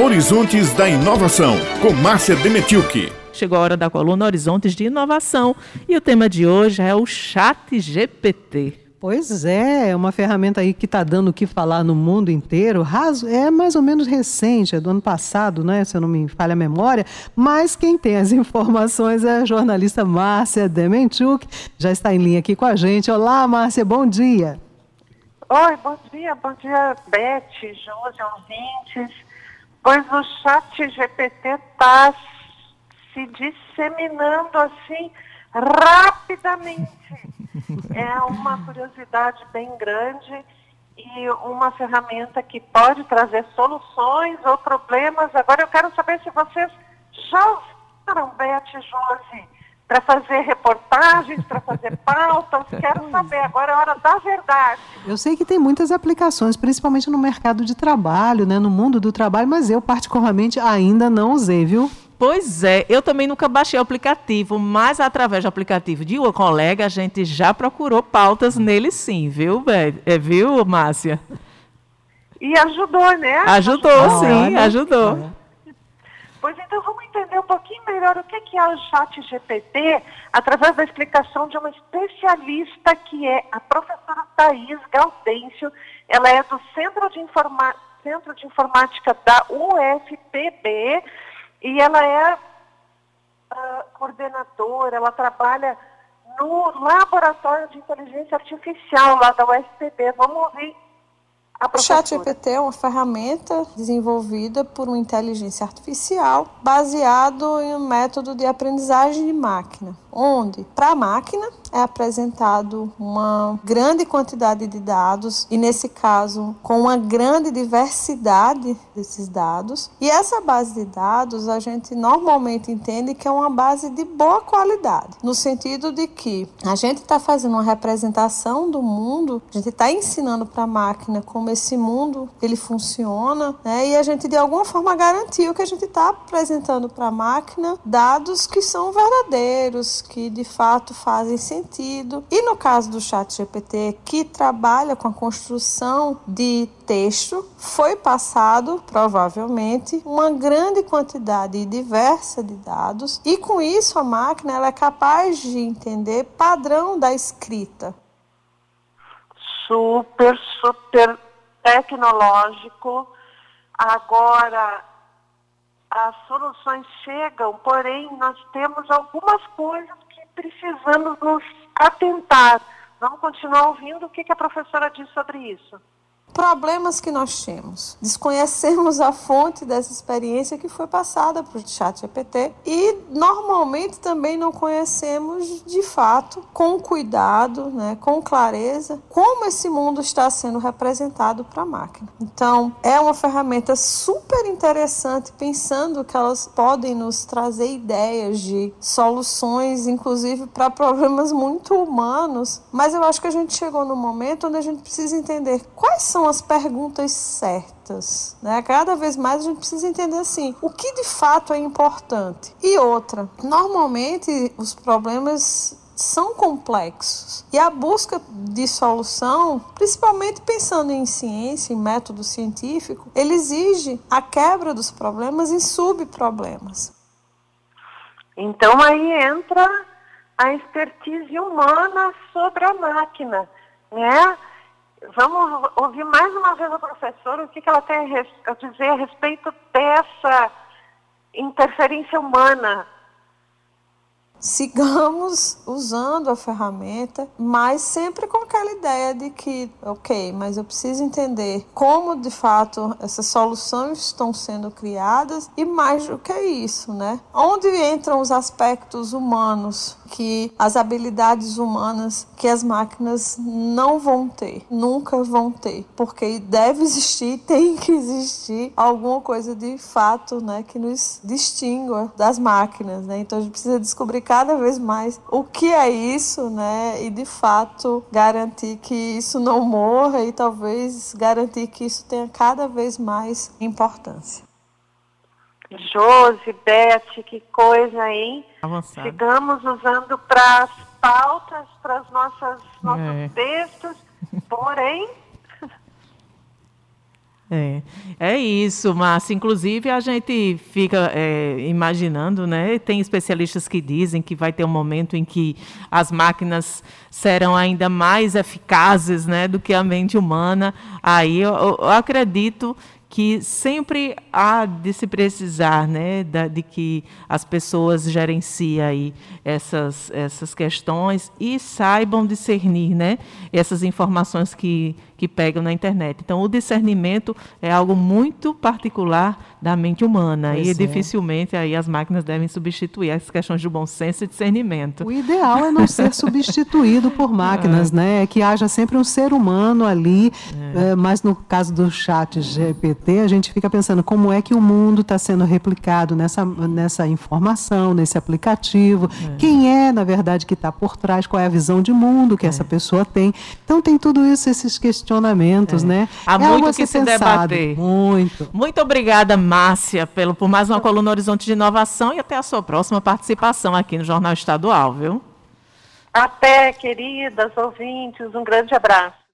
Horizontes da Inovação, com Márcia Demetilke. Chegou a hora da coluna Horizontes de Inovação e o tema de hoje é o Chat GPT. Pois é, é uma ferramenta aí que está dando o que falar no mundo inteiro. É mais ou menos recente, é do ano passado, né? Se eu não me falha a memória. Mas quem tem as informações é a jornalista Márcia Demenchuk. Já está em linha aqui com a gente. Olá, Márcia, bom dia. Oi, bom dia, bom dia, Beth, Josi, ouvintes. Pois o chat GPT está se disseminando assim rapidamente. É uma curiosidade bem grande e uma ferramenta que pode trazer soluções ou problemas. Agora eu quero saber se vocês já usaram Beth Josi para fazer reportagens, para fazer pautas. Quero saber, agora é a hora da verdade. Eu sei que tem muitas aplicações, principalmente no mercado de trabalho, né, no mundo do trabalho, mas eu particularmente ainda não usei, viu? Pois é, eu também nunca baixei o aplicativo, mas através do aplicativo de uma colega, a gente já procurou pautas nele sim, viu, é, viu, Márcia? E ajudou, né? Ajudou, ajudou sim, ajudou. Pois então vamos entender um pouquinho melhor o que é o chat GPT através da explicação de uma especialista que é a professora Thais Gaudêncio. Ela é do Centro de, Informa Centro de Informática da UFPB e ela é uh, coordenadora, ela trabalha no Laboratório de Inteligência Artificial lá da UFPB. Vamos ouvir o ChatGPT é uma ferramenta desenvolvida por uma inteligência artificial baseado em um método de aprendizagem de máquina onde para a máquina é apresentado uma grande quantidade de dados e nesse caso com uma grande diversidade desses dados. E essa base de dados a gente normalmente entende que é uma base de boa qualidade no sentido de que a gente está fazendo uma representação do mundo a gente está ensinando para a máquina como esse mundo ele funciona né, e a gente de alguma forma garantiu que a gente está apresentando para a máquina dados que são verdadeiros que de fato fazem sentido. E no caso do Chat GPT, que trabalha com a construção de texto, foi passado provavelmente uma grande quantidade diversa de dados e com isso a máquina ela é capaz de entender padrão da escrita. Super, super tecnológico. Agora, as soluções chegam, porém nós temos algumas coisas que precisamos nos atentar. Vamos continuar ouvindo o que, que a professora diz sobre isso problemas que nós temos. Desconhecemos a fonte dessa experiência que foi passada para o chat GPT e normalmente também não conhecemos de fato, com cuidado, né, com clareza, como esse mundo está sendo representado para a máquina. Então, é uma ferramenta super interessante pensando que elas podem nos trazer ideias de soluções, inclusive para problemas muito humanos, mas eu acho que a gente chegou no momento onde a gente precisa entender quais são são as perguntas certas. Né? Cada vez mais a gente precisa entender assim, o que de fato é importante. E outra, normalmente os problemas são complexos. E a busca de solução, principalmente pensando em ciência, em método científico, ele exige a quebra dos problemas em subproblemas. Então aí entra a expertise humana sobre a máquina, né? Vamos ouvir mais uma vez a professora o que, que ela tem a dizer a respeito dessa interferência humana sigamos usando a ferramenta, mas sempre com aquela ideia de que, ok, mas eu preciso entender como de fato essas soluções estão sendo criadas e mais do que isso, né? Onde entram os aspectos humanos, que as habilidades humanas que as máquinas não vão ter, nunca vão ter, porque deve existir, tem que existir alguma coisa de fato, né, que nos distingua das máquinas, né? Então a gente precisa descobrir cada vez mais o que é isso, né? E de fato garantir que isso não morra e talvez garantir que isso tenha cada vez mais importância. Josi, Beth, que coisa, hein? Avançado. Sigamos usando para as pautas, para os nossos é. textos, porém É, é isso, Márcia. Inclusive, a gente fica é, imaginando, né? Tem especialistas que dizem que vai ter um momento em que as máquinas serão ainda mais eficazes né, do que a mente humana. Aí eu, eu acredito que sempre há de se precisar né, de que as pessoas gerenciem aí essas, essas questões e saibam discernir né, essas informações que, que pegam na internet. Então, o discernimento é algo muito particular da mente humana pois e é. dificilmente aí as máquinas devem substituir as questões de bom senso e discernimento. O ideal é não ser substituído por máquinas, é. né? Que haja sempre um ser humano ali, é. É, mas no caso do chat GPT, a gente fica pensando como é que o mundo está sendo replicado nessa, nessa informação, nesse aplicativo, é. quem é, na verdade, que está por trás, qual é a visão de mundo que essa pessoa tem. Então tem tudo isso, esses questionamentos, né? Há é muito que se pensado. debater. Muito. Muito obrigada, Márcia, pelo, por mais uma coluna Horizonte de Inovação e até a sua próxima participação aqui no Jornal Estadual, viu? Até, queridas ouvintes, um grande abraço.